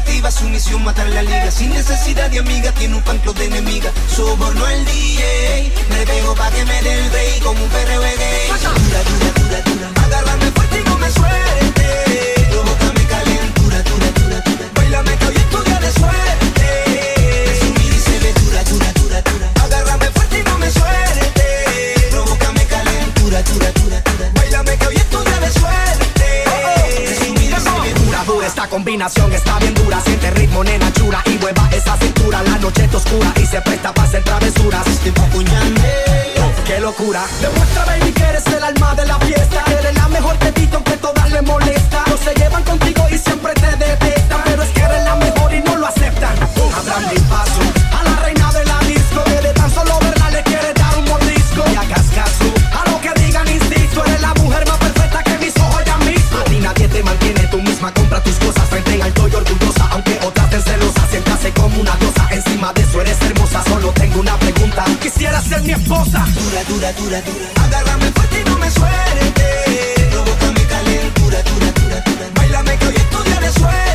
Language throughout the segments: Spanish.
operativa, su misión matar la liga. Sin necesidad de amiga, tiene un panclo de enemiga. Soborno al DJ, me pego pa' que me dé el rey como un perro gay. Dura, dura, dura, dura. Agárrame fuerte y no me suelta. combinación está bien dura. Siente ritmo, nena chura y hueva esa cintura. La noche está oscura y se presta para hacer travesuras. Tipo oh, qué locura. Demuestra, baby, que eres el alma de la fiesta. Eres la mejor tetito aunque todas le molesta. No se llevan contigo y siempre te detestan. Pero es que eres la mejor y no lo aceptan. Uh, mi paso a la reina de la disco. Que tan solo verla le quiere dar un mordisco. Y hagas caso a lo que digan, insisto. Eres la mujer más perfecta que mis ojos ya han visto. A ti nadie te mantiene, tú misma compra tus cosas quisiera ser mi esposa. Dura, dura, dura, dura. Agárrame fuerte y no me suelte. Provoca mi calentura, dura, dura, dura. Bailame que hoy estudiaré suerte.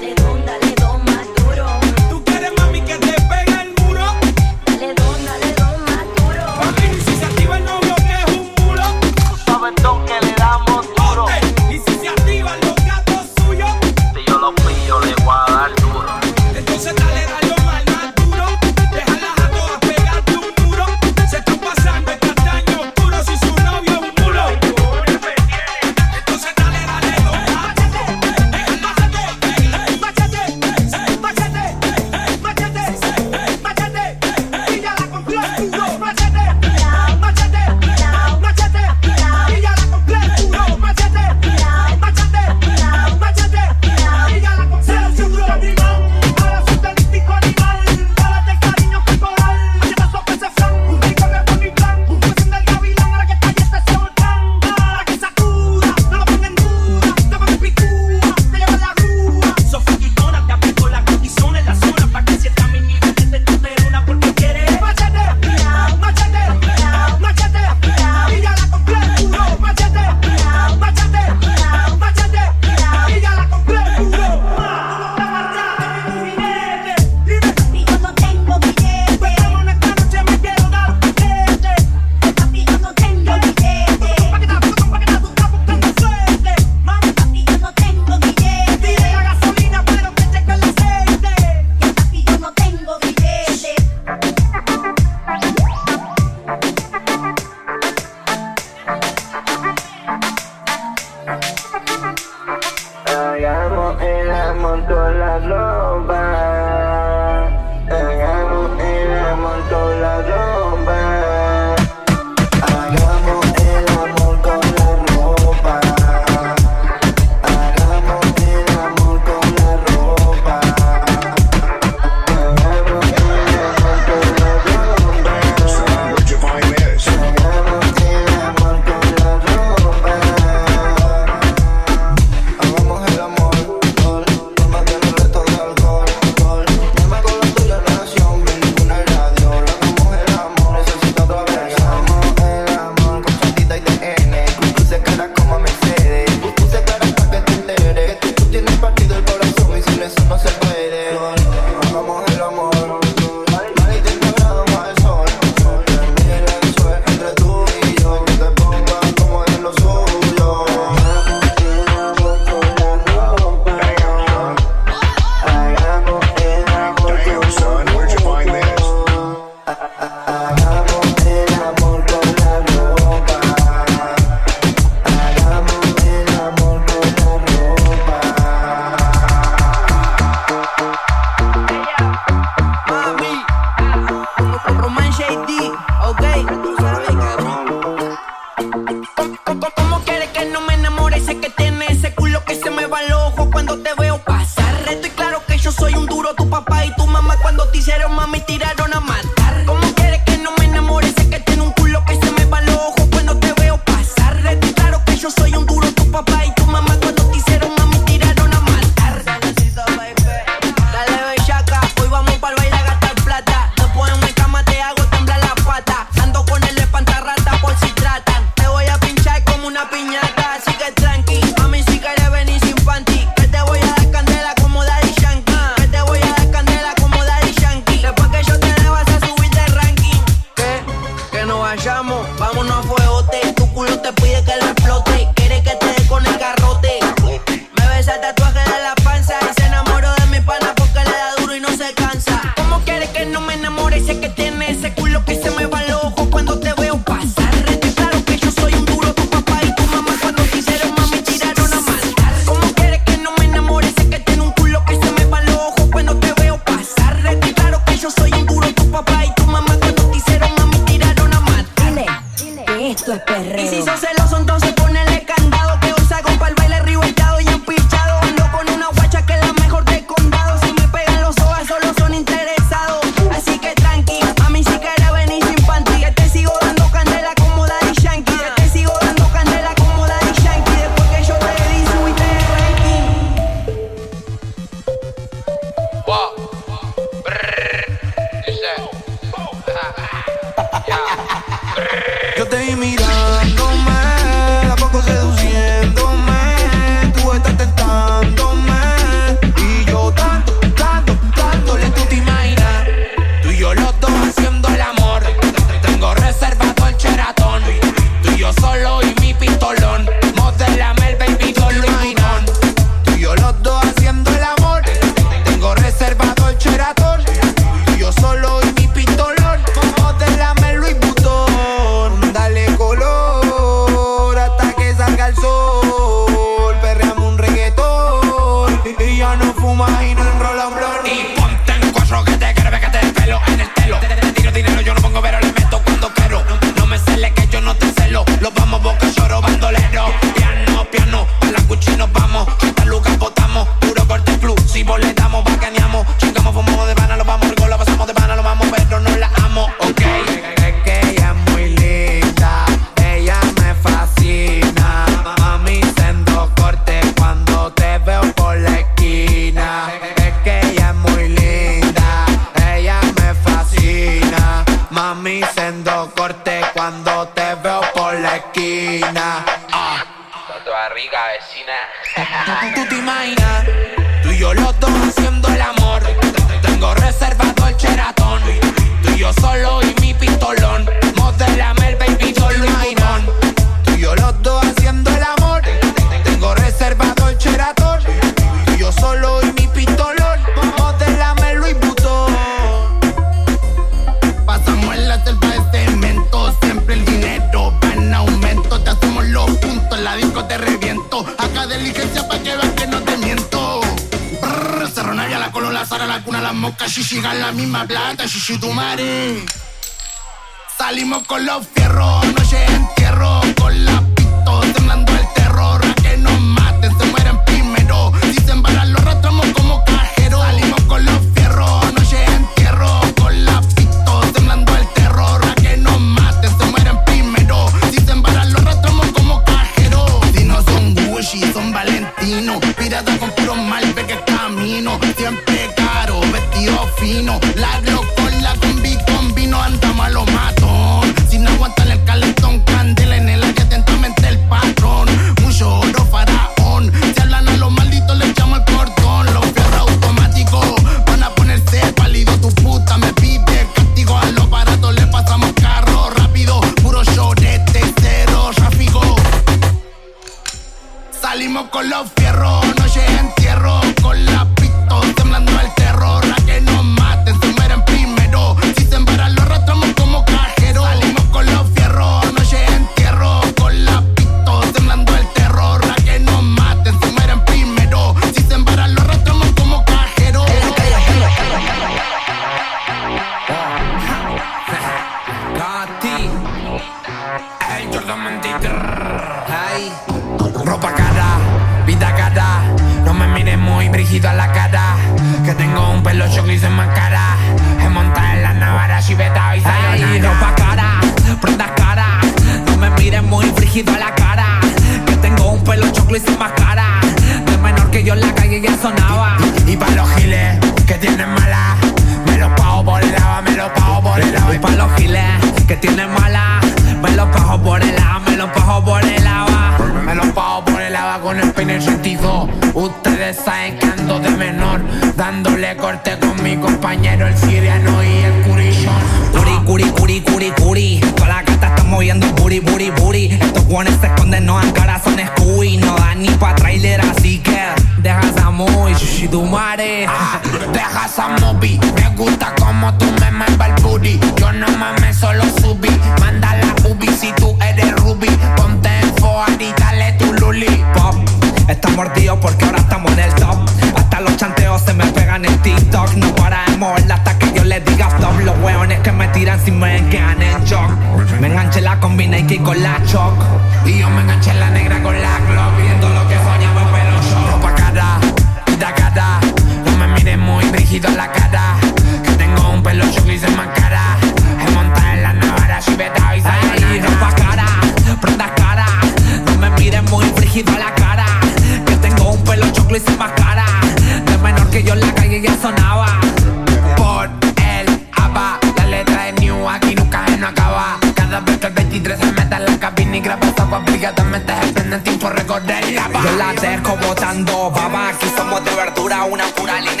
Botando baba. Aquí somos de verdura, una pura línea,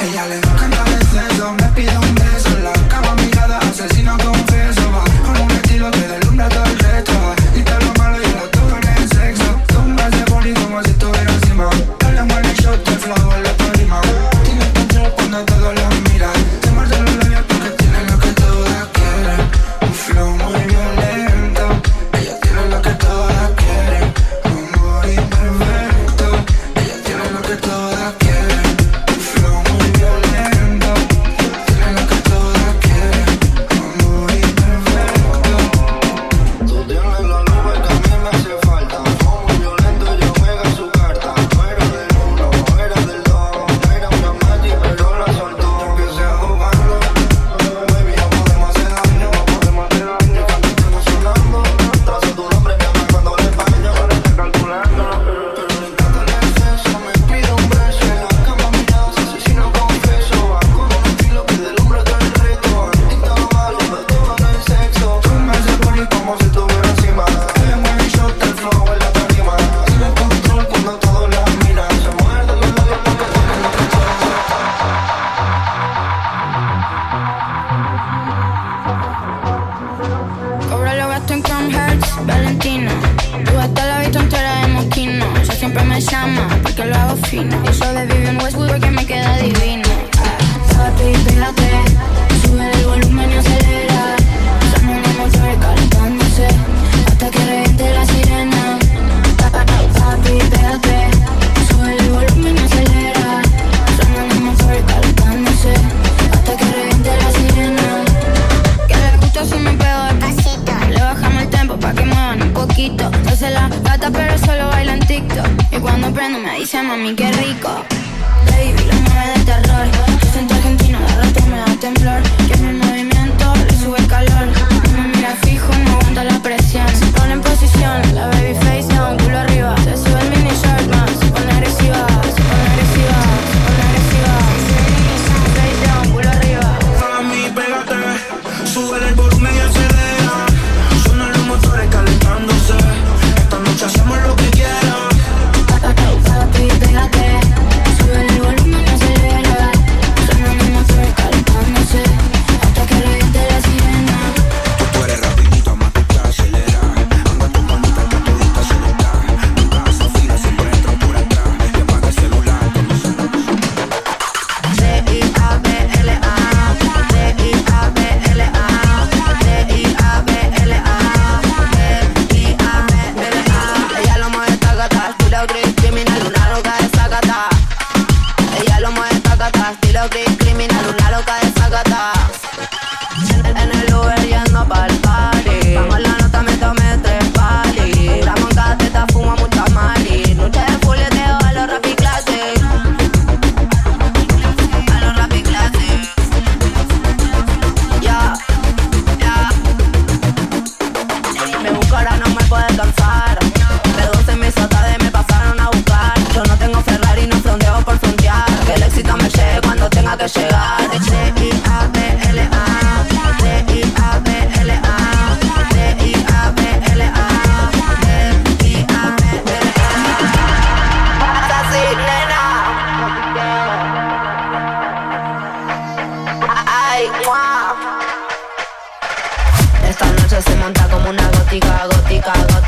Ella le encanta veces, no me pido Y cuando prendo me dice mami qué rico. Baby, lo mueve de terror. Yo siento argentino, de rato me da temblor. Que mi movimiento le sube el calor. No me mira fijo, no aguanta la presión. Se pone en posición, la baby face down, culo arriba.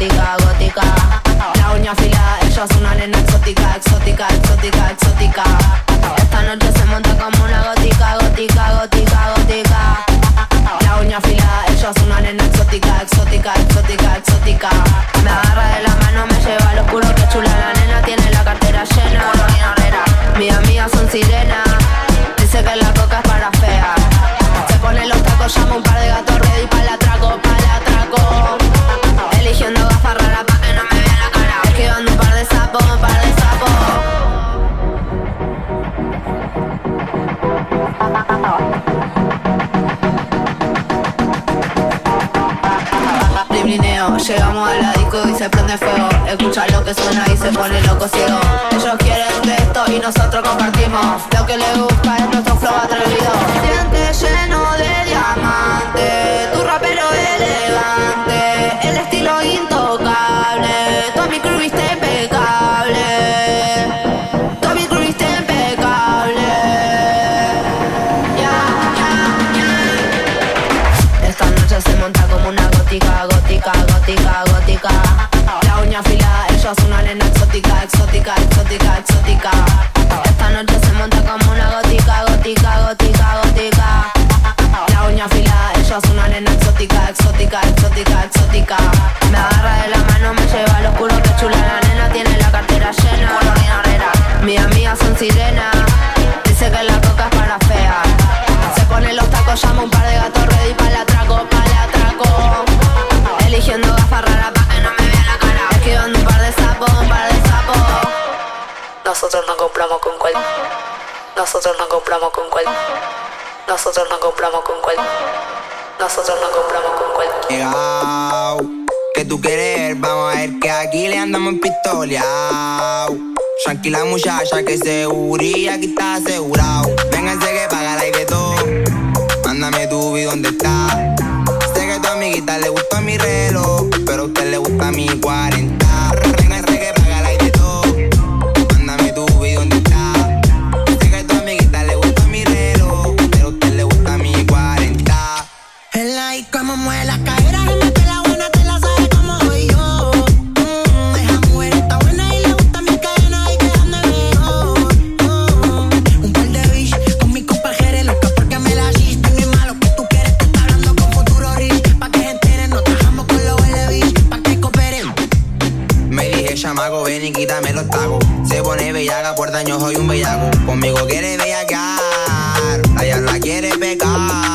gótica, gótica. La uña afilada, ella es una nena exótica, exótica, exótica, que. con cual. Nosotros no compramos con cual. Nosotros no compramos con cual. Nosotros no compramos con cual. Eh, Llegao, que tú quieres, vamos a ver que aquí le andamos en pistoleao. Tranquila muchacha que seguría, aquí está asegurado. Vénganse que paga la de todo. Mándame tu vi dónde está. Sé que a tu amiguita le gusta mi reloj, pero a usted le gusta mi cuarenta. quítame los tacos. Se pone bellaga, por daño soy un bellaco. Conmigo quiere bellacar, allá la quiere pecar.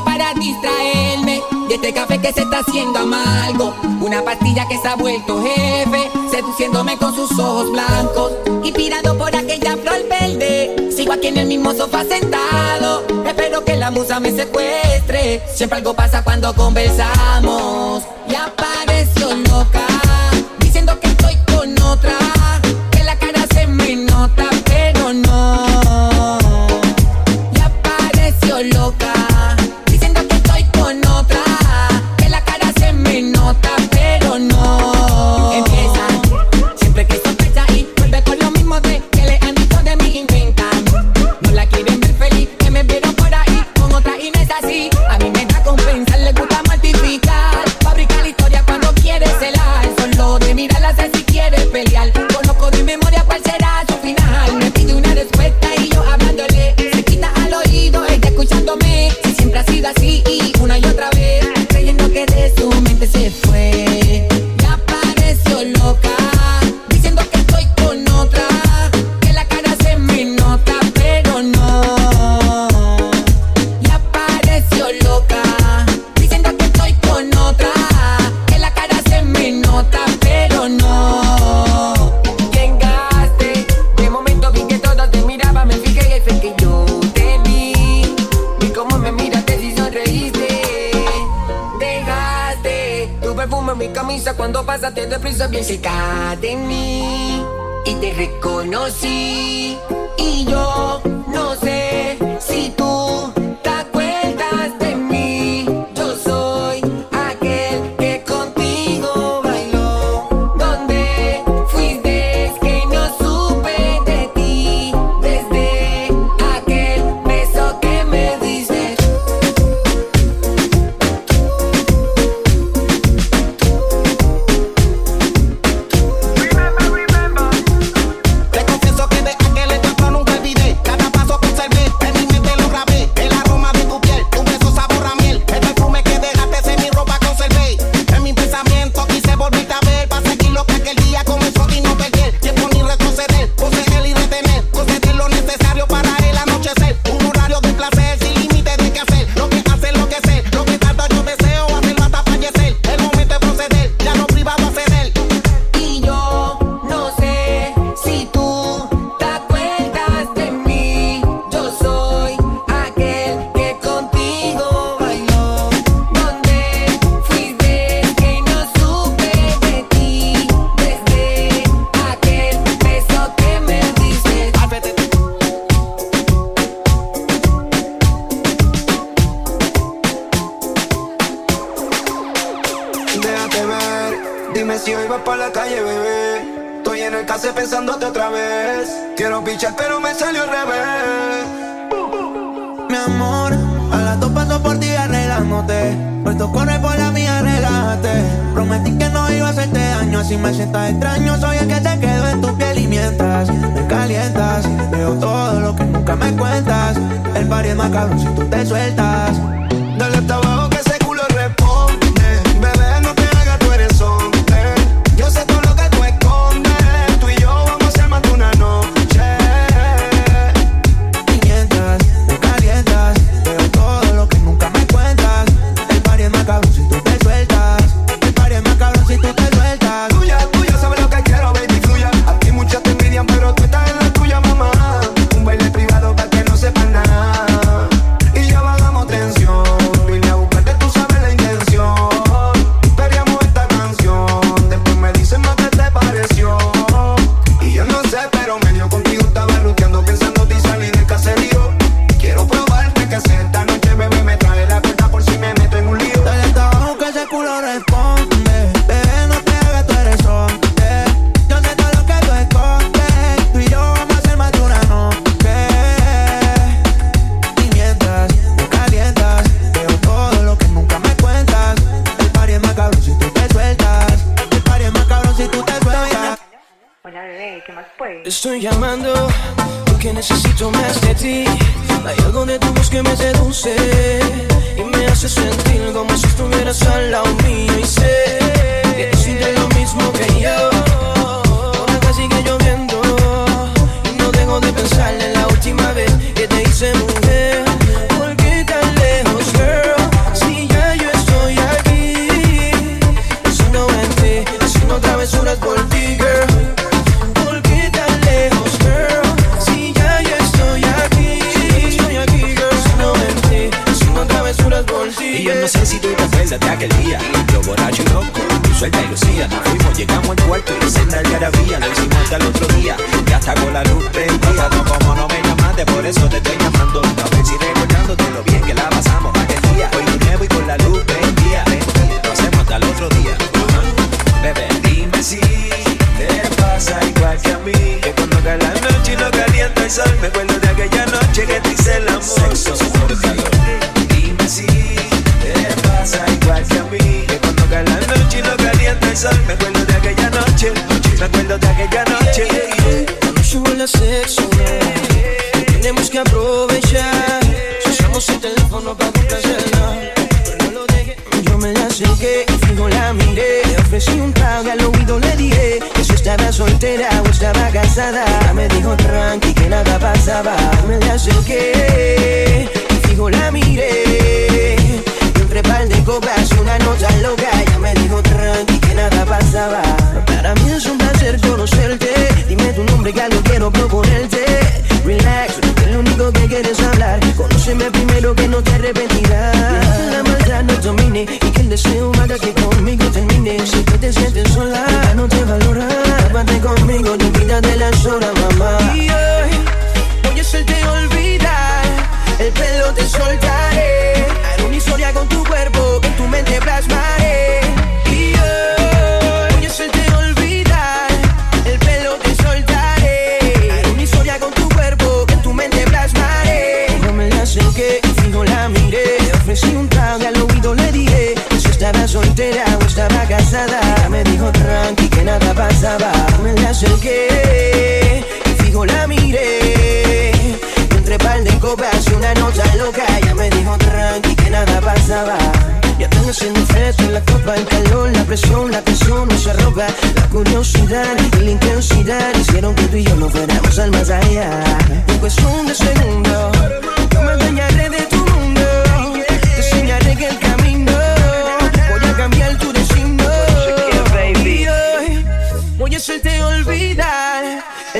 para distraerme. Y este café que se está haciendo amargo. Una pastilla que se ha vuelto jefe. Seduciéndome con sus ojos blancos. Y por aquella flor verde. Sigo aquí en el mismo sofá sentado. Espero que la musa me secuestre. Siempre algo pasa cuando conversamos. Y apareció loca. Me acuerdo de aquella noche que te hice el amor. Sexo, calor. Dime si te pasa igual que a mí. Que cuando cae la noche y lo calienta el sol. Me pasada me dijo tranqui que nada pasaba. Me la choqué y fijo la miré. Entre par de copas una noche loca ya me dijo tranqui que nada pasaba. Para mí es un placer conocerte. Dime tu nombre que algo quiero proponerte. Relax, lo único que quieres hablar. Conóceme primero que no te arrepentirás. La maldad no domine y que el deseo haga que conmigo termine. Si tú te sientes sola conmigo, no quita de la zona, mamá. toqué y fijo la miré. Y entre par de copas y una nota loca, ella me dijo tranqui que nada pasaba. Ya están haciendo efecto en la copa, el calor, la presión, la tensión no se arroba. La curiosidad y la intensidad hicieron que tú y yo no fuéramos al más allá. En cuestión de segundos, yo me dañaré de tu mundo. Te enseñaré que el camino voy a cambiar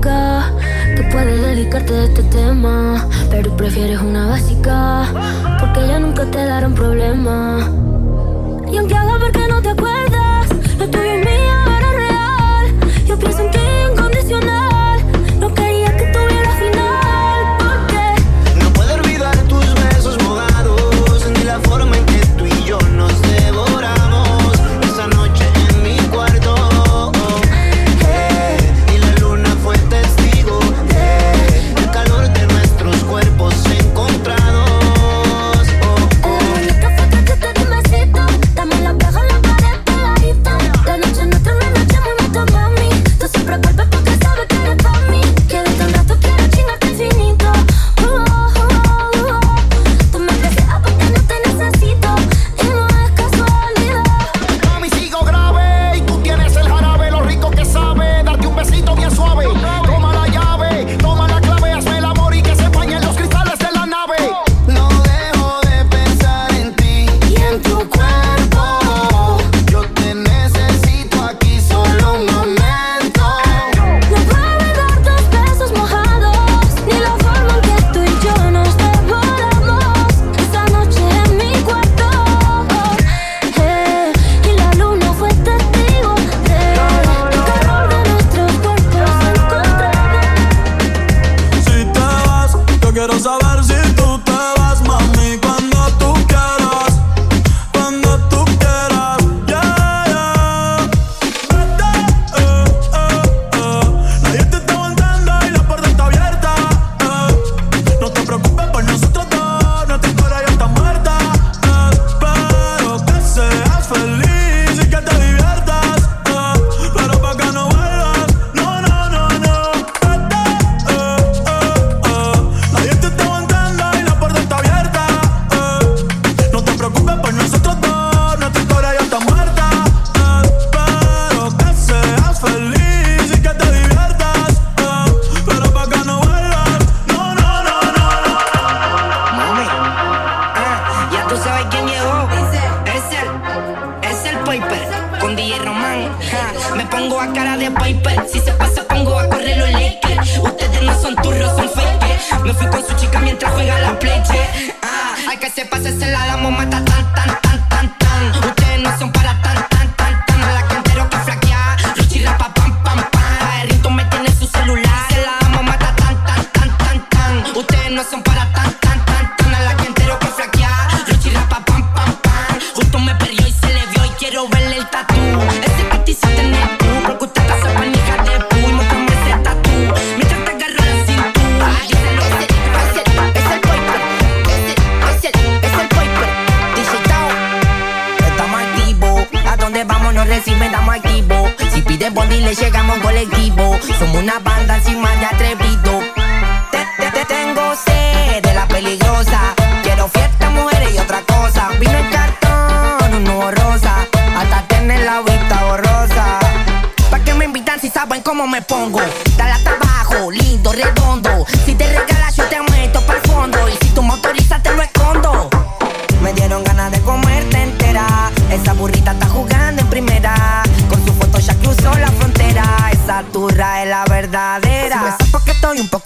única que puede dedicarte a este tema. Pero prefieres una básica porque ya nunca te darán problema. Y aunque haga porque no te acuerdas, lo tuyo es mío, ahora real. Yo pienso en que Si recibe, estamos activos. Si piden por le llegamos colectivo. Somos una banda sin más de atrevido. Te, te, te tengo sed de la peligrosa. Quiero fiesta, mujeres y otra cosa. Vino en cartón, un nuevo rosa. Hasta tener la vista borrosa. ¿Para qué me invitan si saben cómo me pongo? Dale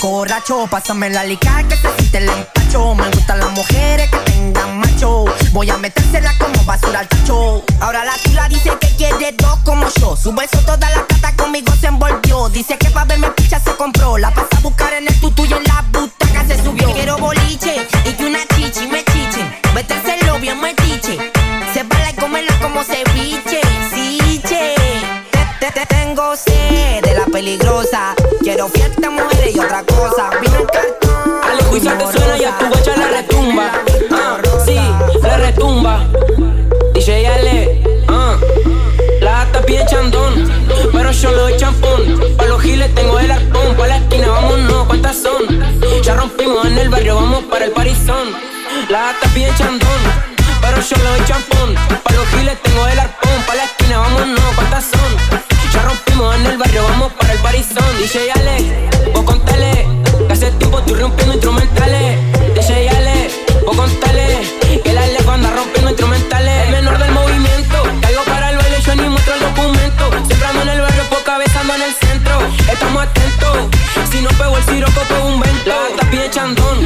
borracho. Pásame la lica que se siente el empacho. Me gustan las mujeres que tengan macho. Voy a metérsela como basura al tacho. Ahora la chula dice que quiere dos como yo. Su beso toda la cata conmigo se envolvió. Dice que pa' verme picha se compró. La pasa a buscar en el tutu y en la butaca se subió. Quiero boliche y que una chichi me chiche. Metérselo bien metiche. Se bala y comerla como ceviche. Sí, che. Te, te, te tengo sed de la peligrosa Prefiero fiesta, mujeres y otra cosa. Vino un cartón. Alejuiza te suena y a tu guacha le retumba. Ah, sí, le retumba. DJ Ale, ah. La gata pide chandón, pero yo le doy champón. Pa' los giles tengo el arpón, pa' la esquina vámonos, ¿cuántas son? Ya rompimos en el barrio, vamos para el parizón. La gata pide chandón, pero yo le doy champón. Pa' los giles tengo el arpón, pa' la esquina vámonos, ¿cuántas son? son, DJ Ale, vos contale. Que hace tiempo estoy rompiendo instrumentales. DJ Ale, vos contale. Que el Alejo anda rompiendo instrumentales. El menor del movimiento, caigo para el baile, yo ni muestro el documento. Siempre ando en el barrio, poca vez en el centro. Estamos atentos, si no pego el siroco, pego un vento. La gata pide chandón